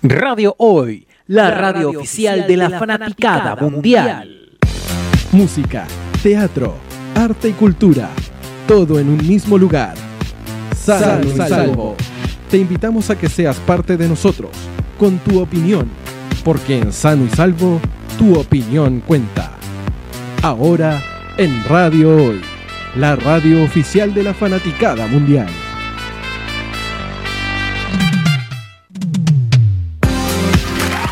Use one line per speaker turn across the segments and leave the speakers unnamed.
Radio Hoy, la radio oficial de la fanaticada mundial.
Música, teatro, arte y cultura, todo en un mismo lugar. Sano y salvo. Te invitamos a que seas parte de nosotros, con tu opinión, porque en Sano y Salvo, tu opinión cuenta. Ahora, en Radio Hoy, la radio oficial de la fanaticada mundial.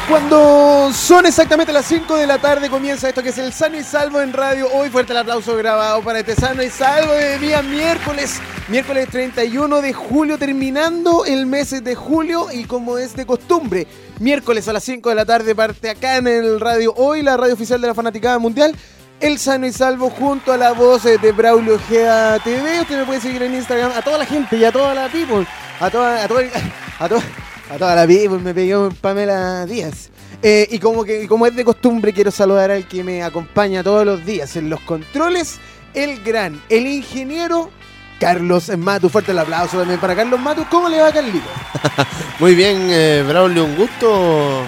Cuando son exactamente las 5 de la tarde comienza esto que es el Sano y Salvo en radio. Hoy fuerte el aplauso grabado para este Sano y Salvo de día miércoles, miércoles 31 de julio, terminando el mes de julio y como es de costumbre, miércoles a las 5 de la tarde parte acá en el radio Hoy, la radio oficial de la Fanaticada Mundial. El Sano y Salvo junto a la voz de Braulio Ojeda TV. Usted me puede seguir en Instagram a toda la gente y a toda la people. A toda, a toda, a toda, a toda la people me pidió Pamela Díaz. Eh, y como que como es de costumbre, quiero saludar al que me acompaña todos los días en los controles, el gran, el ingeniero Carlos Matu. Fuerte el aplauso también para Carlos Matu. ¿Cómo le va, Carlito?
Muy bien, eh, Braulio, un gusto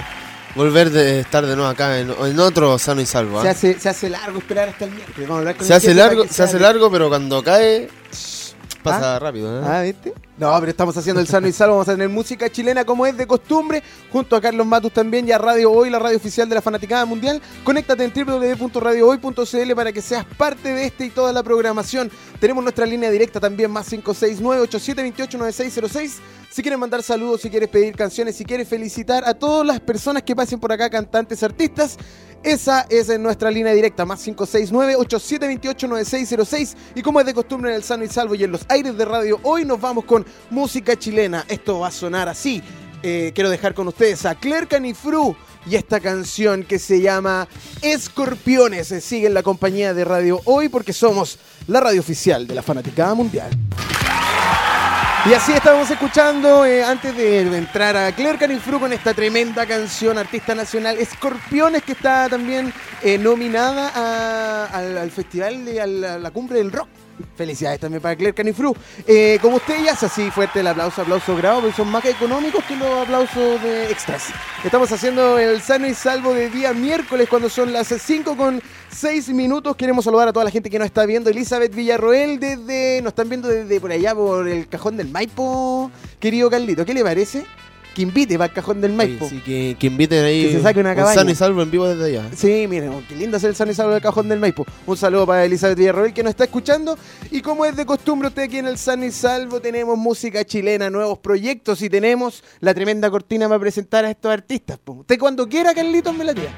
volver de estar de nuevo acá en, en otro sano y salvo. ¿ah?
Se, hace, se hace largo esperar hasta el miércoles. Vamos a hablar con
Se hace largo, se hace largo, pero cuando cae pasa
¿Ah?
rápido. ¿eh?
Ah, ¿viste? No, pero estamos haciendo el sano y salvo. Vamos a tener música chilena como es de costumbre, junto a Carlos Matus también y a Radio Hoy, la radio oficial de la Fanaticada Mundial. Conéctate en www.radiohoy.cl para que seas parte de este y toda la programación. Tenemos nuestra línea directa también, más 569-8728-9606. Si quieres mandar saludos, si quieres pedir canciones, si quieres felicitar a todas las personas que pasen por acá, cantantes, artistas, esa es en nuestra línea directa, más 569-8728-9606. Y como es de costumbre en el Sano y Salvo y en los aires de radio, hoy nos vamos con música chilena. Esto va a sonar así. Eh, quiero dejar con ustedes a Claire Canifru y esta canción que se llama Escorpiones. Eh, Sigue en la compañía de Radio Hoy porque somos la radio oficial de la Fanaticada Mundial. Y así estábamos escuchando, eh, antes de entrar a Claire Canifru con esta tremenda canción, artista nacional, Escorpiones, que está también eh, nominada al, al festival de la cumbre del rock. Felicidades también para Claire Canifru. Eh, como usted ya hace así, fuerte el aplauso, aplauso grabado, porque son más económicos que los aplausos de extras. Estamos haciendo el sano y salvo de día miércoles, cuando son las 5 con 6 minutos. Queremos saludar a toda la gente que nos está viendo. Elizabeth Villarroel, desde, nos están viendo desde por allá, por el cajón del Maipo. Querido Carlito, ¿qué le parece? Que invite para el cajón del Maipo.
Oye, sí, que, que inviten ahí
Que se saque una
un
cabaña.
sano y salvo en vivo desde allá.
Sí, miren, oh, qué lindo hacer el sano y salvo del cajón del Maipo. Un saludo para Elizabeth Villarroel que nos está escuchando. Y como es de costumbre, usted aquí en el sano y salvo tenemos música chilena, nuevos proyectos y tenemos la tremenda cortina para presentar a estos artistas. Usted cuando quiera, Carlitos, me la tira.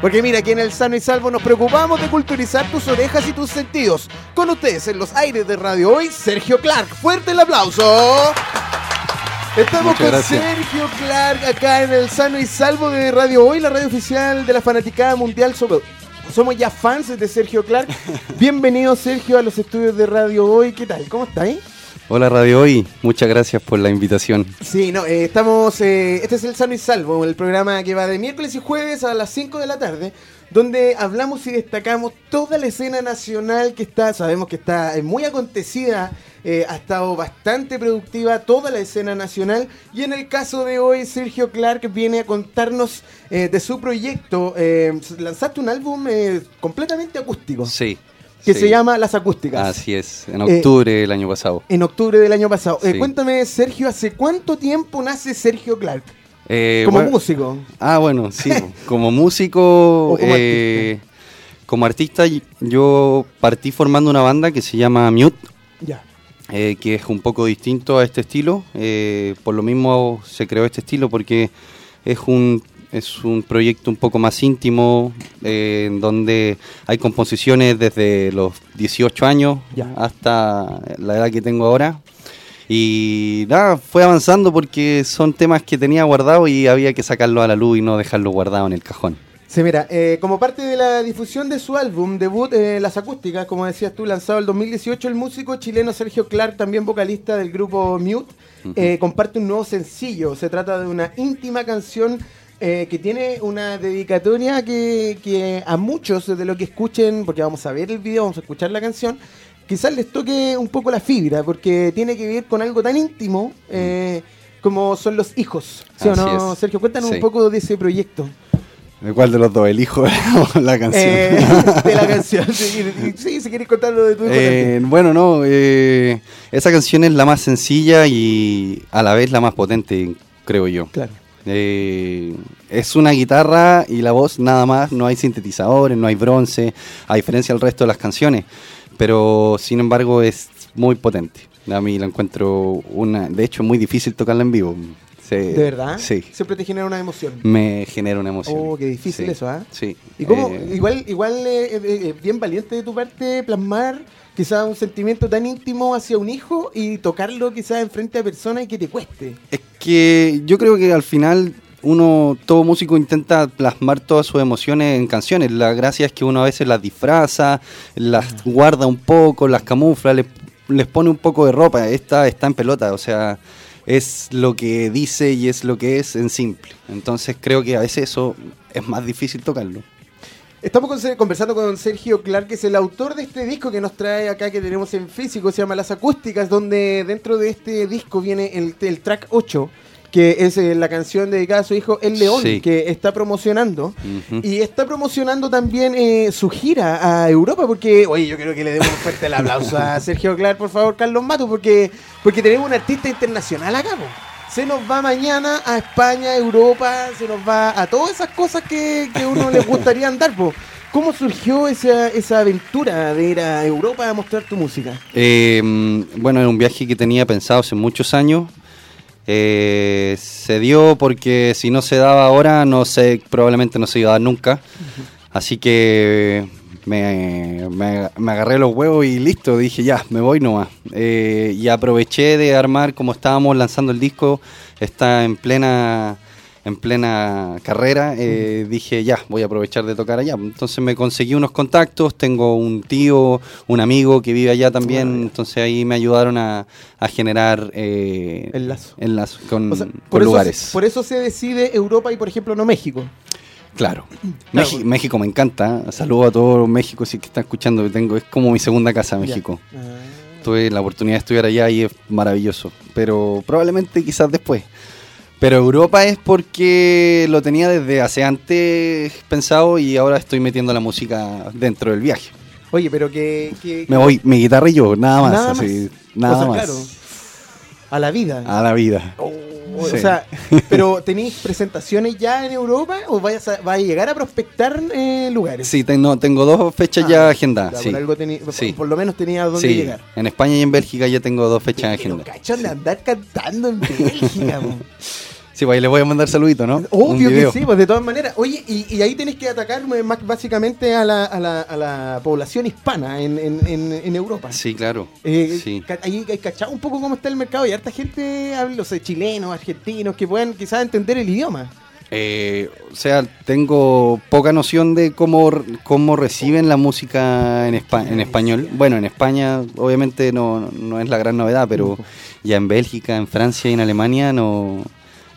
Porque mira, aquí en el Sano y Salvo nos preocupamos de culturizar tus orejas y tus sentidos. Con ustedes en los aires de Radio Hoy, Sergio Clark. Fuerte el aplauso. Estamos
Muchas
con
gracias.
Sergio Clark acá en el Sano y Salvo de Radio Hoy, la radio oficial de la Fanaticada Mundial. Somos, somos ya fans de Sergio Clark. Bienvenido, Sergio, a los estudios de Radio Hoy. ¿Qué tal? ¿Cómo estáis?
Hola Radio Hoy, muchas gracias por la invitación.
Sí, no, eh, estamos. eh, este es el Sano y Salvo, el programa que va de miércoles y jueves a las 5 de la tarde, donde hablamos y destacamos toda la escena nacional que está, sabemos que está eh, muy acontecida, eh, ha estado bastante productiva toda la escena nacional. Y en el caso de hoy, Sergio Clark viene a contarnos eh, de su proyecto. lanzaste un álbum eh, completamente acústico,
Sí.
Que
sí.
se llama Las Acústicas.
Así es, en octubre del año pasado.
En octubre del año pasado. Eh, cuéntame, Sergio, ¿hace cuánto tiempo nace Sergio Clark?
Eh,
Como
bueno-
músico.
Ah, bueno, sí. como músico,
como
eh, como artista, yo partí formando una banda que se llama Mute,
Ya.
eh, que es un poco distinto a este estilo. Eh, por lo mismo se creó este estilo porque es un es un proyecto un poco más íntimo, eh, en donde hay composiciones desde los 18 años
Ya.
hasta la edad que tengo ahora. Y nada, fue avanzando porque son temas que tenía guardado y había que sacarlo a la luz y no dejarlo guardado en el cajón.
Sí, mira, eh, como parte de la difusión de su álbum debut, eh, Las Acústicas, como decías tú, lanzado el 2018, el músico chileno Sergio Clark, también vocalista del grupo Mute, eh, comparte un nuevo sencillo. Se trata de una íntima canción eh, que tiene una dedicatoria que, que a muchos de lo que escuchen, porque vamos a ver el video, vamos a escuchar la canción, quizás les toque un poco la fibra, porque tiene que ver con algo tan íntimo. eh, como son los hijos. ¿Sí o
Así
no,
es.
Sergio? Cuéntanos
Sí.
un poco de ese proyecto.
¿De cuál de los dos? ¿El hijo o la canción?
Eh, de la canción. Sí, sí, si quieres contarlo de tu hijo
Eh, bueno, no, eh, esa canción es la más sencilla y a la vez la más potente, creo yo.
Claro.
Eh, es una guitarra y la voz nada más, no hay sintetizadores, no hay bronce, a diferencia del resto de las canciones, pero sin embargo es muy potente. A mí la encuentro una, de hecho muy difícil tocarla en vivo. Se-
¿De verdad?
Sí,
Siempre te genera una emoción.
me genera una emoción.
Oh, qué difícil
Sí,
eso, ¿ah?
Sí.
¿Y cómo?
Eh,
igual, igual eh, eh, eh, bien valiente de tu parte plasmar quizás un sentimiento tan íntimo hacia un hijo y tocarlo quizás enfrente a personas y que te cueste.
Es que yo creo que al final uno, todo músico intenta plasmar todas sus emociones en canciones. La gracia es que uno a veces las disfraza, las guarda un poco, las camufla, les, les pone un poco de ropa. Esta está en pelota, o sea, es lo que dice y es lo que es en simple. Entonces creo que a veces eso es más difícil tocarlo.
Estamos con- conversando con Sergio Clark, que es el autor de este disco que nos trae acá, que tenemos en físico, se llama Las Acústicas, donde dentro de este disco viene el, el track 8, que es eh, la canción dedicada a su hijo El León,
Sí.
que está promocionando. Y está promocionando también eh, su gira a Europa, porque, oye, yo quiero que le demos un fuerte el aplauso a Sergio Clark, por favor, Carlos Mato, porque, porque tenemos un artista internacional acá. Se nos va mañana a España, a Europa, se nos va a todas esas cosas que, que uno les gustaría andar, po. ¿Cómo surgió esa, esa aventura de ir a Europa a mostrar tu música?
Eh, mm, bueno, era un viaje que tenía pensado hace muchos años. Eh, se dio porque si no se daba ahora, no sé, probablemente no se iba a dar nunca. Así que me, me- me agarré los huevos y listo, dije ya, me voy nomás. Eh, y aproveché de armar, como estábamos lanzando el disco, está en plena en plena carrera, eh, dije ya, voy a aprovechar de tocar allá. Entonces me conseguí unos contactos, tengo un tío, un amigo que vive allá también, entonces ahí me ayudaron a, a generar eh,
El lazo.
con,
O sea,
con
por, eso,
lugares.
por eso se decide Europa y, por ejemplo, no México.
Claro. México, México me encanta. Saludo a todo México si que está escuchando. Tengo, es como mi segunda casa, México.
Ah.
Tuve la oportunidad de estudiar allá y es maravilloso. Pero probablemente quizás después. Pero Europa es porque lo tenía desde hace antes pensado y ahora estoy metiendo la música dentro del viaje.
Oye, pero que... que-
Me voy, mi guitarra y yo, nada más.
Nada
así,
más.
nada
O sea,
más.
claro, a la vida.
A la vida.
Oh,
Sí.
O sea, pero ¿tenéis presentaciones ya en Europa o vayas a, vais a llegar a prospectar eh, lugares?
Sí, tengo, tengo dos fechas
Ah,
ya agendadas. Sí.
por, algo tení- por-
Sí.
por lo menos tenía dónde llegar.
en España y en Bélgica ya tengo dos fechas
Pero
agendadas.
cachón de andar cantando en Bélgica.
Sí, pues ahí voy a mandar saludito, ¿no?
Obvio que sí, pues de todas maneras. Oye, y, y ahí tenés que atacar eh, más básicamente a la, a la, a la población hispana en, en, en, en Europa.
Sí, claro.
Eh,
sí.
Ahí hay cachado un poco cómo está el mercado y harta gente, o sea, chilenos, argentinos, que puedan quizás entender el idioma.
Eh, o sea, tengo poca noción de cómo, cómo reciben la música en, espa- en español. Bueno, en España obviamente no, no es la gran novedad, pero ya en Bélgica, en Francia y en Alemania no,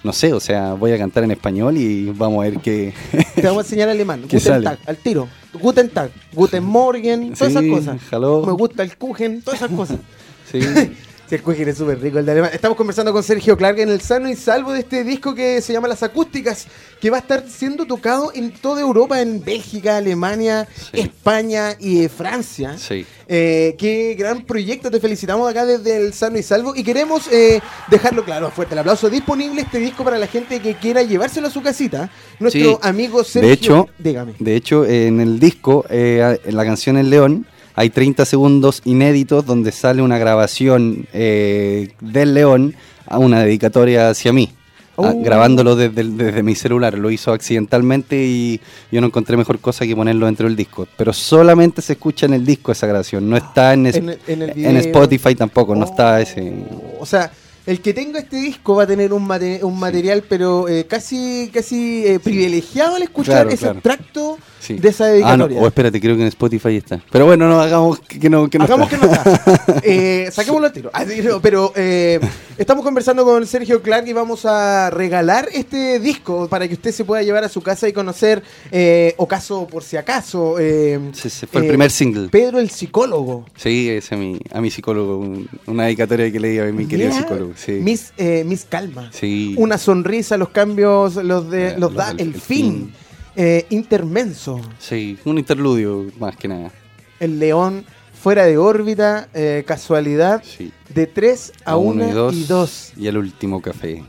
no sé. O sea, voy a cantar en español y vamos a ver qué...
Te vamos a enseñar alemán.
¿Qué
Guten
sale?
Tag, al tiro. Guten Tag, Guten Morgen, todas
Sí,
esas cosas.
hello.
Me gusta el Kuchen, todas esas cosas.
Sí.
Sí, el es súper rico, el de alemán. Estamos conversando con Sergio Clark en el sano y salvo de este disco que se llama Las Acústicas, que va a estar siendo tocado en toda Europa, en Bélgica, Alemania,
Sí.
España y eh, Francia.
Sí.
Eh, qué gran proyecto, te felicitamos acá desde el Sano y Salvo y queremos eh, dejarlo claro, fuerte el aplauso, disponible este disco para la gente que quiera llevárselo a su casita. Nuestro
Sí.
amigo Sergio,
De hecho,
dígame.
De hecho, en el disco, en la canción El León, hay 30 segundos inéditos donde sale una grabación eh, del León a una dedicatoria hacia mí. a-
Oh.
grabándolo desde, desde mi celular, lo hizo accidentalmente y yo no encontré mejor cosa que ponerlo dentro del disco. Pero solamente se escucha en el disco esa grabación, no está en, es-
En el- en el
en
video.
Spotify tampoco, no está ese.
O sea, el que tenga este disco va a tener un, mate- un material, pero eh, casi casi eh, privilegiado al escuchar
Claro,
ese
claro.
extracto
Sí.
de esa
Ah, no,
dedicatoria.
o espérate, creo que en Spotify está. Pero bueno, no hagamos que, no, que no
Hagamos
está.
que no está. Eh, saquémoslo al tiro. Ah, pero eh, estamos conversando con Sergio Clark y vamos a regalar este disco para que usted se pueda llevar a su casa y conocer, eh, o caso por si acaso. eh,
Sí, sí, fue el
eh,
primer single.
Pedro el psicólogo.
Sí, ese a mi, a mi psicólogo, un- una dedicatoria que le di a mi querido psicólogo. sí.
Miss, eh, Miss Calma.
Sí.
Una sonrisa, los cambios los, de, los
los
da el,
el
fin.
fin.
Eh, intermenso.
Sí, un interludio más que nada.
El león fuera de órbita. eh, casualidad.
Sí.
De 3 a 1
uno
y 2.
Y el último café.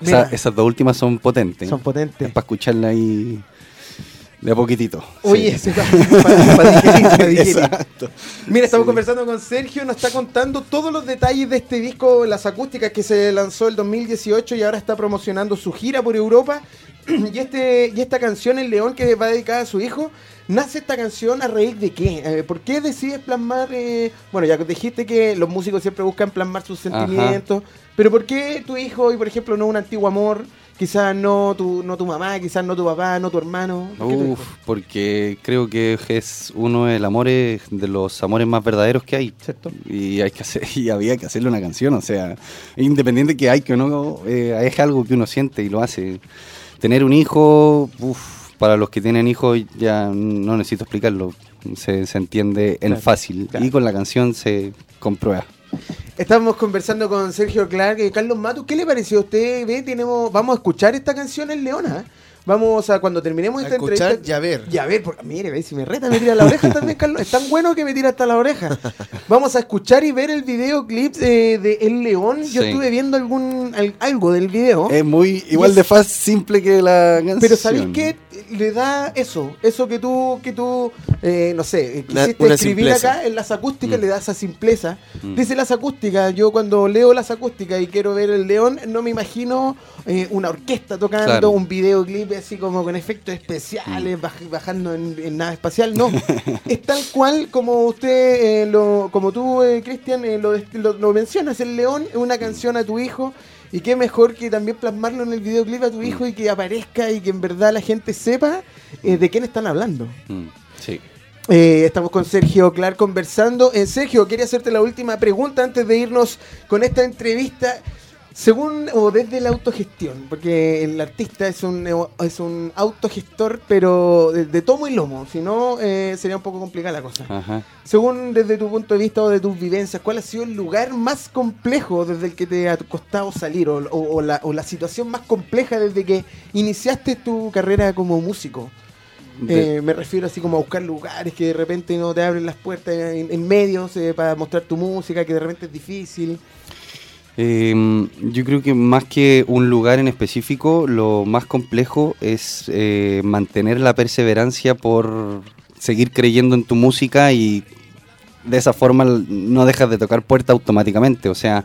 Esa- esas dos últimas son potentes.
Son potentes.
Es para escucharla ahí de a poquitito.
Oye,
Sí.
para, para digerir, para digerir.
Exacto.
Mira, estamos
Sí.
conversando con Sergio, nos está contando todos los detalles de este disco, las acústicas que se lanzó el 2018 y ahora está promocionando su gira por Europa. Y, este, y esta canción, El León, que va dedicada a su hijo, ¿nace esta canción a raíz de qué? Eh, ¿Por qué decides plasmar, eh, bueno, ya dijiste que los músicos siempre buscan plasmar sus
Ajá.
sentimientos, pero ¿por qué tu hijo y, por ejemplo, no un antiguo amor? Quizás no tu, no tu mamá, quizás no tu papá, no tu hermano.
Porque creo que es uno del amor de los amores más verdaderos que hay.
¿Cierto?
Y hay que hacer, y había que hacerle una canción, o sea, independiente que hay que no, eh, es algo que uno siente y lo hace. Tener un hijo, uf, para los que tienen hijos ya no necesito explicarlo, se, se entiende en
Claro,
fácil
claro.
y con la canción se comprueba.
Estamos conversando con Sergio Clark y Carlos Matus. ¿Qué le pareció a usted? Ve, tenemos, vamos a escuchar esta canción en Leona. Vamos a, cuando terminemos
A
esta
escuchar
entrevista.
y a ver.
Y a ver, porque, mire, ve, si me reta, me tira la oreja también, Carlos. Es tan bueno que me tira hasta la oreja. Vamos a escuchar y ver el videoclip eh, de El León. Yo
Sí.
estuve viendo algún al- algo del video.
Es muy igual
es-
de fácil, simple que la canción.
Pero ¿sabéis qué? Le da eso, eso que tú, que tú eh, no sé, eh, quisiste
una
escribir
simpleza.
acá en las acústicas,
Mm.
le da esa simpleza.
Mm.
Dice las acústicas, yo cuando leo las acústicas y quiero ver el león, no me imagino eh, una orquesta tocando,
Claro.
un videoclip así como con efectos especiales, baj- bajando en, en nave espacial, no. es tal cual como usted, eh, lo, como tú, Cristian, lo, lo- lo mencionas, el león es una canción a tu hijo. Y qué mejor que también plasmarlo en el videoclip a tu hijo y que aparezca y que en verdad la gente sepa eh, de quién están hablando.
Mm, sí.
Eh, estamos con Sergio Clark conversando. Eh, Sergio, quería hacerte la última pregunta antes de irnos con esta entrevista. Según o desde la autogestión, porque el artista es un, es un autogestor, pero de, de tomo y lomo, si no eh, sería un poco complicada la cosa.
Ajá.
Según desde tu punto de vista o de tus vivencias, ¿cuál ha sido el lugar más complejo desde el que te ha costado salir o, o- o la, o la situación más compleja desde que iniciaste tu carrera como músico?
De-
Eh, me refiero así como a buscar lugares que de repente no te abren las puertas en, en medios eh, para mostrar tu música, que de repente es difícil.
Eh, yo creo que más que un lugar en específico, lo más complejo es eh, mantener la perseverancia por seguir creyendo en tu música y de esa forma no dejas de tocar puertas automáticamente. O sea,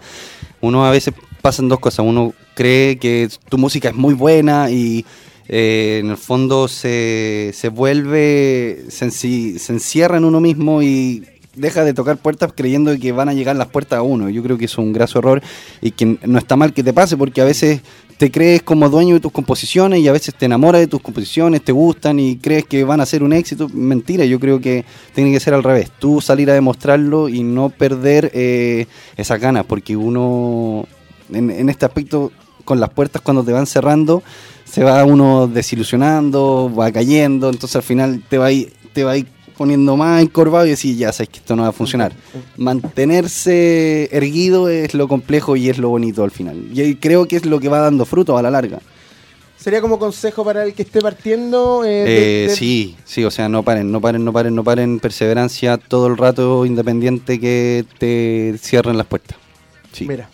uno a veces pasan dos cosas. Uno cree que tu música es muy buena y eh, en el fondo se, se vuelve, se, se encierra en uno mismo y deja de tocar puertas creyendo que van a llegar las puertas a uno. Yo creo que es un graso error y que no está mal que te pase porque a veces te crees como dueño de tus composiciones y a veces te enamoras de tus composiciones, te gustan y crees que van a ser un éxito. Mentira, yo creo que tiene que ser al revés. Tú salir a demostrarlo y no perder eh, esas ganas porque uno en, en este aspecto con las puertas cuando te van cerrando se va uno desilusionando, va cayendo, entonces al final te va a ir, te va a ir poniendo más encorvado y decir, ya sabes que esto no va a funcionar. Mantenerse erguido es lo complejo y es lo bonito al final. Y creo que es lo que va dando fruto a la larga.
¿Sería como consejo para el que esté partiendo? eh,
Eh,
de- de-
sí, sí, o sea, no paren, no paren, no paren, no paren, perseverancia todo el rato independiente que te cierren las puertas. Sí.
Mira.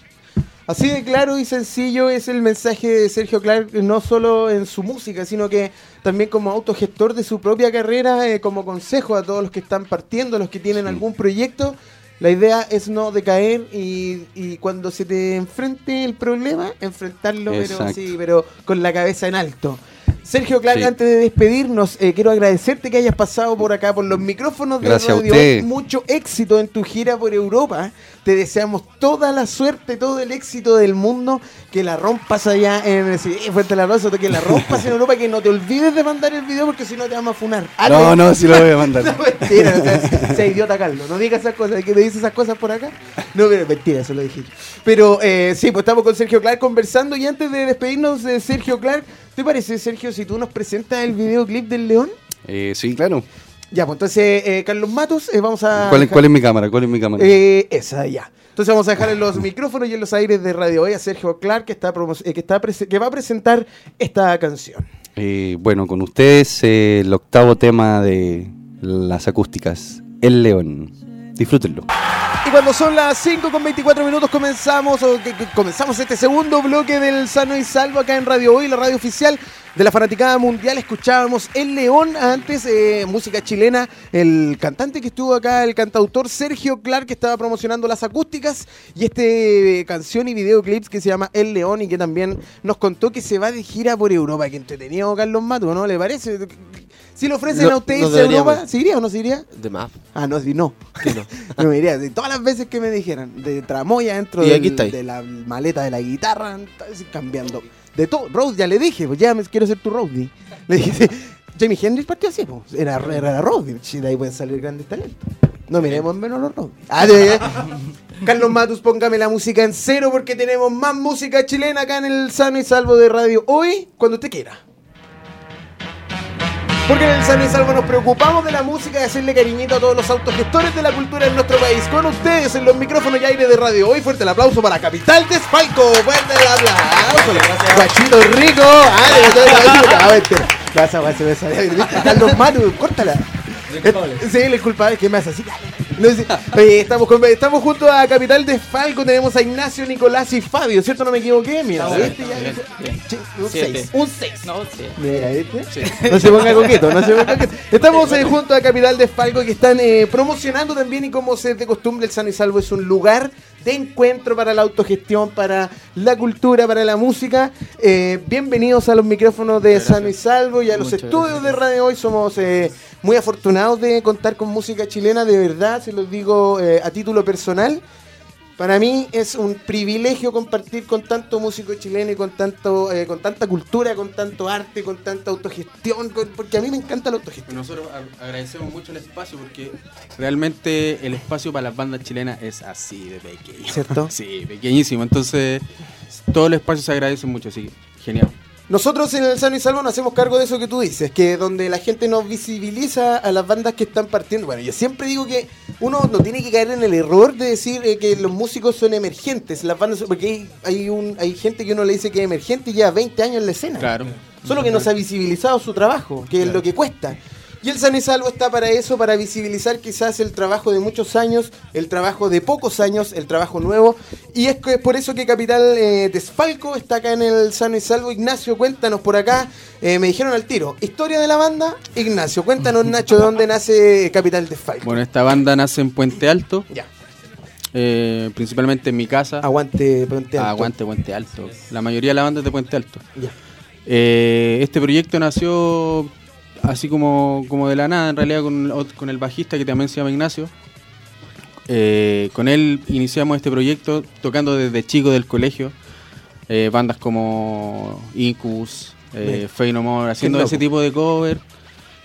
Así de claro y sencillo es el mensaje de Sergio Clark, no solo en su música, sino que también como autogestor de su propia carrera, eh, como consejo a todos los que están partiendo, los que tienen
Sí.
algún proyecto. La idea es no decaer y, y cuando se te enfrente el problema, enfrentarlo, pero, sí, pero con la cabeza en alto. Sergio Clark,
Sí.
antes de despedirnos, eh, quiero agradecerte que hayas pasado por acá, por los micrófonos de
Gracias a
Radio
usted.
Hoy. Mucho éxito en tu gira por Europa. Te deseamos toda la suerte, todo el éxito del mundo. Que la rompas allá en sí, Fuerte la Rosa, que la rompas en Europa. Que no te olvides de mandar el video porque si no te vamos a funar. Ale-
No, no, sí lo voy a mandar.
no, mentira, sea, sea idiota Carlos, no digas esas cosas, que me dice esas cosas por acá. No, pero mentira, eso lo dije yo. Pero eh, sí, pues estamos con Sergio Clark conversando y antes de despedirnos de Sergio Clark, ¿te parece, Sergio, si tú nos presentas el videoclip del León?
Eh, sí, claro.
Ya, pues entonces, eh, Carlos Matos, eh, vamos a...
¿Cuál, es- ¿Cuál es mi cámara? ¿Cuál es mi cámara?
Eh, esa, ya. Entonces vamos a dejar en los micrófonos y en los aires de Radio Hoy a Sergio Clark que, está que, está que va a presentar esta canción.
Bueno, con ustedes el octavo tema de las acústicas, El León. Disfrútenlo.
Y cuando son las 5 con 24 minutos comenzamos comenzamos este segundo bloque del Sano y Salvo acá en Radio Hoy, la radio oficial de la Fanaticada Mundial. Escuchábamos El León, antes eh, música chilena, el cantante que estuvo acá, el cantautor Sergio Clark que estaba promocionando las acústicas y este eh, canción y videoclips que se llama El León y que también nos contó que se va de gira por Europa. Que entretenido Carlos Mato, ¿no? ¿Le parece? Si le ofrecen
No-
a usted
no
Europa. ¿se iría o no se iría?
De más.
Ah, no, no.
no.
no me diría, de todas las veces que me dijeran, de tramoya dentro del- de la maleta de la guitarra, cambiando. De todo, Rose, ya le dije, pues ya me quiero ser tu Rodney. Le dije, Jamie Hendrix partió así, pues, era, era Rodney, de ahí pueden salir grandes talentos. No miremos menos los Rodney. Ah, de- Carlos Matus, póngame la música en cero porque tenemos más música chilena acá en el Sano y Salvo de Radio. Hoy, cuando usted quiera. Porque en el Sano y Salvo nos preocupamos de la música y hacerle cariñito a todos los autogestores de la cultura en nuestro país. Con ustedes en los micrófonos y aire de radio. Hoy fuerte el aplauso para Capital Desfalco. Fuerte el aplauso. Guachito rico. Ah. Vas a vas a vas a- Carlos Manu, córtala. Sí, el culpable que me hace así. Oye, estamos, con- estamos junto a Capital Desfalco. Tenemos a Ignacio, Nicolás y Fabio. ¿Cierto? No me equivoqué. Mira, ¿viste? Ya- Sí, un
Siete.
6. Un 6.
No.
Mira, ¿viste? No se ponga coqueto, no se ponga coqueto. Estamos eh, junto a Capital de Falco que están eh, promocionando también y como se es de costumbre el Sano y Salvo es un lugar de encuentro para la autogestión, para la cultura, para la música. Eh, bienvenidos a los micrófonos de Sano y Salvo y a los estudios de Radio Hoy. Somos eh, muy afortunados de contar con música chilena, de verdad, se los digo eh, a título personal. Para mí es un privilegio compartir con tanto músico chileno y con tanto eh, con tanta cultura, con tanto arte, con tanta autogestión, con- porque a mí me encanta la autogestión.
Nosotros agradecemos mucho el espacio porque realmente el espacio para las bandas chilenas es así de pequeño.
¿Cierto?
Sí, pequeñísimo. Entonces, todo el espacio se agradece mucho, así que genial.
Nosotros en el Sano y Salvo nos hacemos cargo de eso que tú dices, que donde la gente nos visibiliza a las bandas que están partiendo. Bueno, yo siempre digo que uno no tiene que caer en el error de decir eh, que los músicos son emergentes, las bandas, son- porque hay, hay, un, hay gente que uno le dice que es emergente y lleva 20 años en la escena.
Claro.
Solo que no se ha visibilizado su trabajo, que es lo que cuesta. Y el San y Salvo está para eso, para visibilizar quizás el trabajo de muchos años, el trabajo de pocos años, el trabajo nuevo. Y es, que es por eso que Capital eh, Desfalco está acá en el Sano y Salvo. Ignacio, cuéntanos por acá. Eh, me dijeron al tiro, historia de la banda. Ignacio, cuéntanos Nacho, ¿de dónde nace Capital Desfalco?
Bueno, esta banda nace en Puente Alto,
Ya,
eh, principalmente en mi casa.
aguante, Puente Alto.
Aguante Puente Alto. La mayoría de la banda es de Puente Alto.
Ya.
Este proyecto nació así como, como de la nada, en realidad con, el bajista que también se llama Ignacio. Eh, con él iniciamos este proyecto tocando desde chico del colegio. eh, bandas como Incubus, eh. Fey No More, haciendo ese tipo de cover.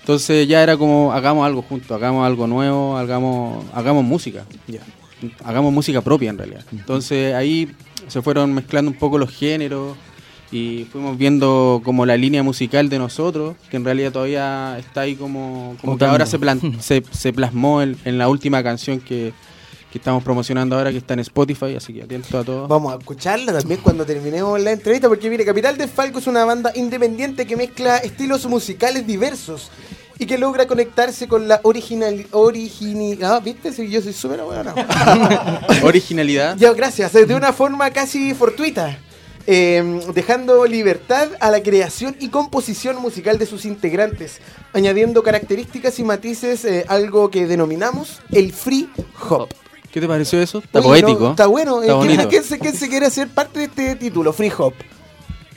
Entonces ya era como, hagamos algo juntos, hagamos algo nuevo, hagamos, hagamos música
Ya.
hagamos música propia en realidad. Entonces ahí se fueron mezclando un poco los géneros y fuimos viendo como la línea musical de nosotros, que en realidad todavía está ahí como, como que ahora se, se, se plasmó en, en la última canción que, que estamos promocionando ahora, que está en Spotify, así que atento a todos.
Vamos a escucharla también cuando terminemos la entrevista, porque mire, Capital del Falco es una banda independiente que mezcla estilos musicales diversos y que logra conectarse con la original originalidad. Ah, ¿viste? Sí, yo soy súper bueno.
Originalidad.
ya, gracias. De una forma casi fortuita. Eh, dejando libertad a la creación y composición musical de sus integrantes, añadiendo características y matices, eh, algo que denominamos el free hop.
¿Qué te pareció eso? Está
Oye,
poético.
no, está bueno.
Está
Eh, ¿quién-
bonito.
¿quién, se, quién se quiere hacer parte de este título? Free Hop.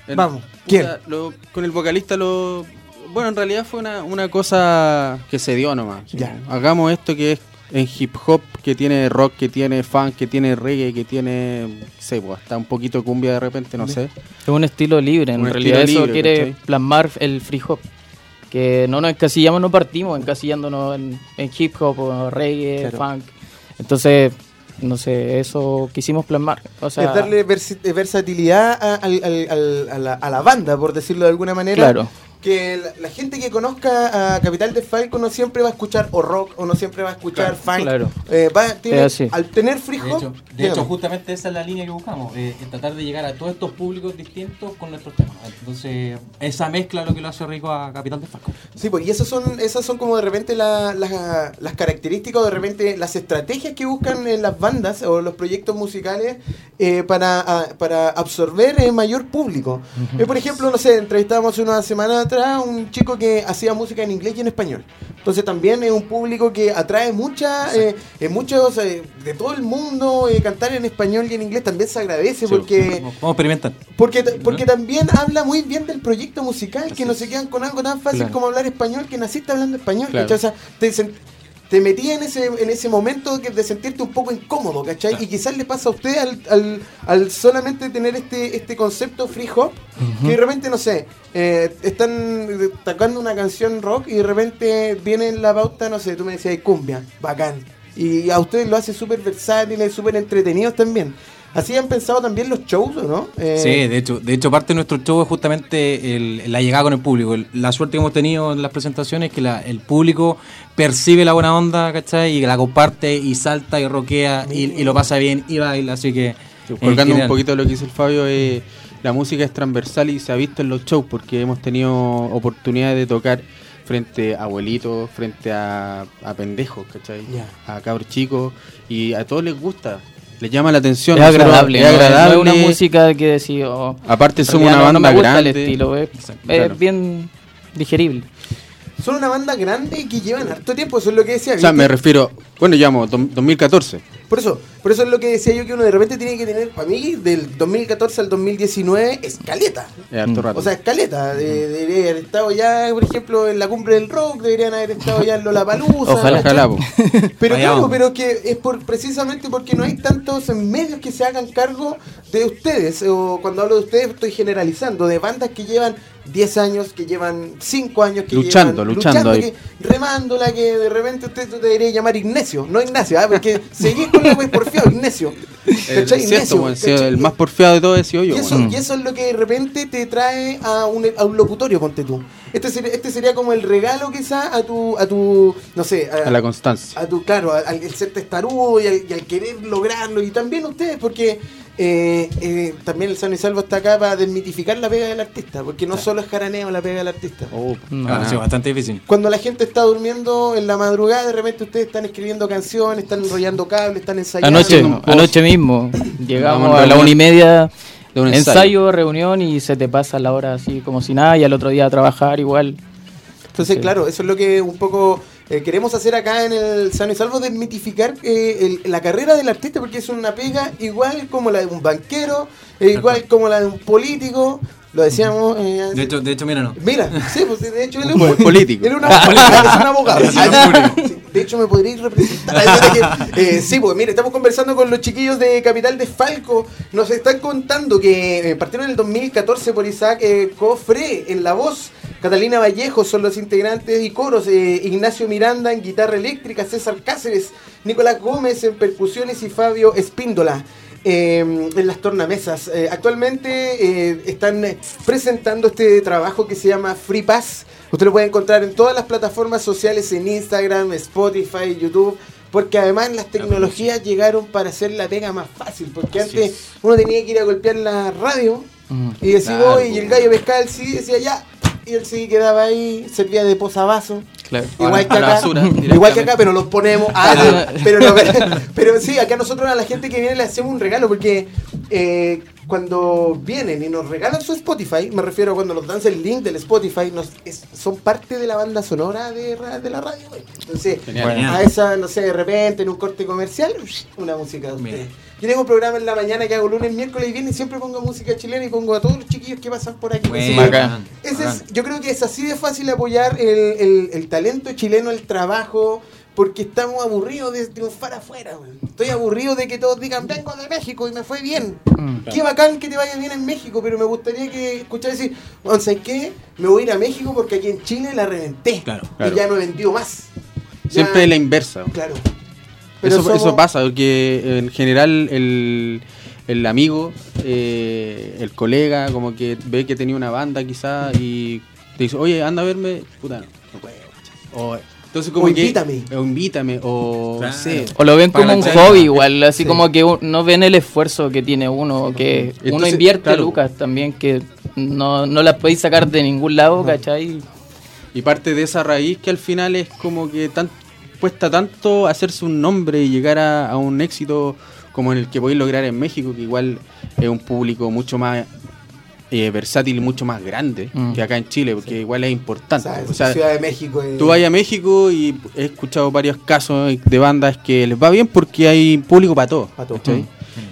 En-
Vamos,
puta,
¿quién?
lo- con el vocalista lo... Bueno, en realidad fue una, una cosa que se dio nomás.
Ya.
Hagamos esto que es en hip hop, que tiene rock, que tiene funk, que tiene reggae, que tiene... sé, pues, hasta un poquito cumbia de repente, no sé.
Es un estilo libre, en
Un
realidad eso
libre,
quiere
¿cachai?
plasmar el free hop. Que no nos encasillamos, no partimos encasillándonos en, en hip hop o reggae,
Claro.
funk. Entonces, no sé, eso quisimos plasmar. O sea,
es darle versatilidad a la, a la banda, por decirlo de alguna manera.
Claro.
Que la, la gente que conozca a Capital de Falco no siempre va a escuchar o rock o no siempre va a escuchar funk.
claro.
Eh, va- tiene- al tener free
De
hop,
hecho, de hecho, justamente esa es la línea que buscamos, eh, tratar de llegar a todos estos públicos distintos con nuestros temas. Entonces, esa mezcla es lo que lo hace rico a Capital de Falco.
Sí, pues, y esas son, esas son como de repente la- la- las características o de repente las estrategias que buscan en las bandas o los proyectos musicales eh, para, a- para absorber eh, mayor público. Eh, por ejemplo, no sé, entrevistábamos una semana atrás un chico que hacía música en inglés y en español. Entonces también es un público que atrae mucha, eh, eh, muchos eh, de todo el mundo, eh, cantar en español y en inglés también se agradece porque...
Vamos a experimentar.
Porque, porque también habla muy bien del proyecto musical, que no se quedan con algo tan fácil
Claro.
como hablar español, que naciste hablando español,
Claro.
¿cachai? O sea, te, sen- te metí en ese, en ese momento de sentirte un poco incómodo, ¿cachai? Y quizás le pasa a usted al, al, al solamente tener este, este concepto free hop, que de repente, no sé, eh, están tocando una canción rock y de repente viene en la pauta, no sé, tú me decías cumbia, bacán. Y a ustedes lo hace súper versátil, súper entretenidos también. Así han pensado también los shows, ¿o ¿no? Eh,
Sí, de hecho, de hecho parte de nuestro show es justamente el- la llegada con el público. El- La suerte que hemos tenido en las presentaciones es que la- el público percibe la buena onda, ¿cachai? Y la comparte y salta y roquea y, y lo pasa bien y baila, así que...
Colgando un poquito de lo que dice el Fabio, eh, la música es transversal y se ha visto en los shows porque hemos tenido oportunidad de tocar frente a abuelitos, frente a, a pendejos, ¿cachai? A cabros chicos y a todos les gusta, les llama la atención.
Es agradable,
es
¿no? No
agradable.
es una música que decir, oh,
Aparte somos una
no- no
banda
me gusta
grande.
el estilo, es,
Exacto,
es
claro.
bien digerible.
Son una banda grande y que llevan harto tiempo, eso es lo que decía.
O sea,
¿viste?
me refiero, bueno, llamo 2014.
Por eso, por eso es lo que decía yo que uno de repente tiene que tener, para mí, del 2014 al 2019, escaleta. O sea, escaleta. De, debería haber estado ya, por ejemplo, en la cumbre del rock, deberían haber estado ya en Lollapalooza.
Ojalá.
Ojalá.
Pero
Allá
claro,
vamos.
pero que es por precisamente porque no hay tantos medios que se hagan cargo de ustedes. O cuando hablo de ustedes estoy generalizando, de bandas que llevan 10 años, que llevan 5 años, que
Luchando,
llevan,
luchando ahí.
que- remándola, que de repente usted te debería llamar Ignacio, no Ignacio, ¿ah? porque seguís con porfiado, Ignacio.
El, más porfiado de todo
y eso, y eso es lo que de repente te trae a un, a un locutorio, ponte tú. Este sería, este sería como el regalo quizá a tu, a tu, no sé,
A la constancia.
a tu, claro, al, al ser testarudo y al, y al querer lograrlo. Y también ustedes, porque eh, eh, también el Sano y Salvo está acá para desmitificar la pega del artista, porque no solo es jaraneo la pega del artista.
Oh,
No.
Ah, sí, bastante difícil.
Cuando la gente está durmiendo en la madrugada, de repente ustedes están escribiendo canciones, están enrollando cables, están ensayando.
Anoche, anoche mismo, llegamos
a
la una y media,
De un
ensayo.
ensayo.
reunión y se te pasa la hora así como si nada y al otro día a trabajar igual.
Entonces,
Sí.
claro, eso es lo que un poco eh, queremos hacer acá en el Sano y Salvo, desmitificar eh, el- la carrera del artista, porque es una pega igual como la de un banquero, eh, igual como la de un político, lo decíamos... eh,
De hecho, de hecho mira, no.
Mira, sí, pues de hecho él es
Un político.
Él es, una- es un abogado. Sí, de hecho, me podría ir representar. Eh, sí, pues mire, estamos conversando con los chiquillos de Capital de Falco. Nos están contando que eh, partieron en el 2014 por Isaac eh, Cofre en la voz. Catalina Vallejo son los integrantes y coros. eh, Ignacio Miranda en guitarra eléctrica. César Cáceres. Nicolás Gómez en percusiones y Fabio Espíndola eh, en las tornamesas. Eh, actualmente eh, están presentando este trabajo que se llama Free Pass. Usted lo puede encontrar en todas las plataformas sociales, en Instagram, Spotify, YouTube. Porque además las tecnologías llegaron para hacer la pega más fácil. Porque antes uno tenía que ir a golpear la radio y decir,
Claro,
y el gallo pescaba el CD, decía ya, y el CD quedaba ahí, servía de posavasos.
Claro.
Igual que acá,
basura,
igual que acá, pero los ponemos. Ah, pero, no, pero sí, acá nosotros a la gente que viene le hacemos un regalo porque eh, cuando vienen y nos regalan su Spotify, me refiero a cuando nos dan el link del Spotify, nos, es- son parte de la banda sonora de, ra- de la radio. güey. Entonces,
Genial.
a esa, no sé, de repente en un corte comercial, una música de ustedes. Yo tengo un programa en la mañana que hago lunes, miércoles y viernes y siempre pongo música chilena y pongo a todos los chiquillos que pasan por aquí.
Bueno,
bacán.
ese es, yo creo que es así de fácil apoyar el, el- el talento chileno, el trabajo, porque estamos aburridos de triunfar afuera. weón. Estoy aburrido de que todos digan, vengo de México y me fue bien.
Mm.
Qué bacán que te vaya bien en México, pero me gustaría que escuchar decir, bueno, ¿sabes qué? Me voy a ir a México porque aquí en Chile la reventé.
Claro,
y ya no he vendido más. Ya-
Siempre es la inversa.
Claro.
Eso,
somos-
eso pasa, porque en general el, el amigo, eh, el colega, como que ve que tenía una banda quizá y te dice, oye, anda a verme, puta, no, no puedo. O, entonces como
O
que-
invítame.
O invítame, o
Claro.
no sé.
O lo ven como un hobby igual, así
Sí.
como que un- no ven el esfuerzo que tiene uno, que uno invierte
claro.
lucas también, que no, no las podéis sacar de ningún lado, ¿cachai?
Y parte de esa raíz que al final es como que tan, cuesta tanto hacerse un nombre y llegar a, a un éxito como en el que podéis lograr en México, que igual es un público mucho más eh, versátil y mucho más grande
Mm.
que acá en Chile, porque igual es
O
importante.
sea,
O sea,
Ciudad de México.
tú vas a México y he escuchado varios casos de bandas que les va bien porque hay público para todo.
Pa' todo.
¿cachai?
Mm.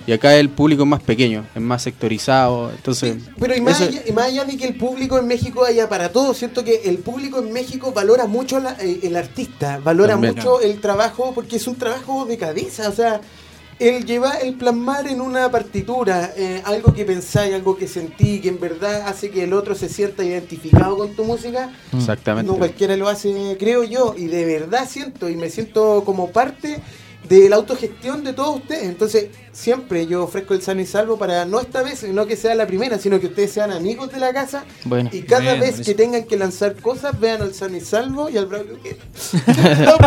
Y acá el público es más pequeño, es más sectorizado. Entonces,
Pero y más,
eso-
allá, y más allá de que el público en México haya para todo, siento que el público en México valora mucho la- eh, el artista, valora
También.
mucho el trabajo, porque es un trabajo de cabeza, o sea, el llevar, el plasmar en una partitura eh, algo que pensáis, algo que sentí, que en verdad hace que el otro se sienta identificado con tu música,
exactamente.
no cualquiera lo hace, creo yo, y de verdad siento, y me siento como parte de la autogestión de todos ustedes. Entonces, siempre yo ofrezco el sano y salvo para no esta vez, no que sea la primera, sino que ustedes sean amigos de la casa
Bueno.
y cada
Bien,
vez que tengan que lanzar cosas, vean al sano y salvo y al Braulio Ojeda.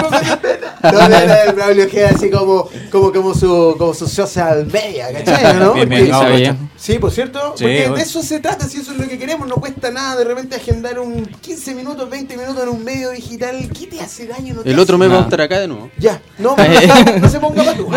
no, vean al Braulio Ojeda así como, como, como su, como su social media, ¿cachai? ¿no?
Bien, bien,
Porque-
bien.
Sí, por cierto,
Sí,
porque
bueno.
de eso se trata, si eso es lo que queremos, no cuesta nada de repente agendar un 15 minutos, 20 minutos en un medio digital, ¿qué te hace daño? No te
El
hace
otro mes vamos a estar acá de nuevo.
ya, no, no, no se ponga para tú.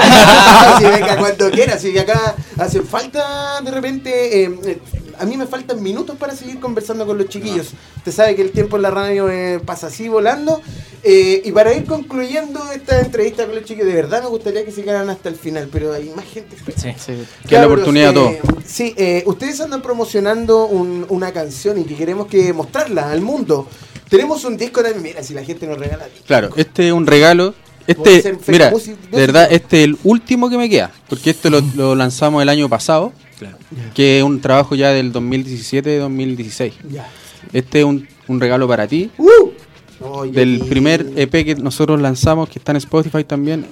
si venga cuando quiera, si acá hace falta de repente. eh, eh, a mí me faltan minutos para seguir conversando con los chiquillos. Usted sabe que el tiempo en la radio eh, pasa así volando. eh, y para ir concluyendo esta entrevista con los chiquillos, de verdad me gustaría que se quedaran hasta el final, pero hay más gente esperando.
Sí.
Que la oportunidad a todos.
eh, Sí, eh, ustedes andan promocionando un- una canción y que queremos que mostrarla al mundo. Tenemos un disco también, mira, si la gente nos regala.
Claro, este es un regalo. Este, mira, de verdad, este es el último que me queda. Porque este lo, lo lanzamos el año pasado,
Claro.
que es un trabajo ya del 2017-2016.
Ya.
Este es un, un regalo para ti.
¡Uh!
Del primer. EP que nosotros lanzamos, que está en Spotify también.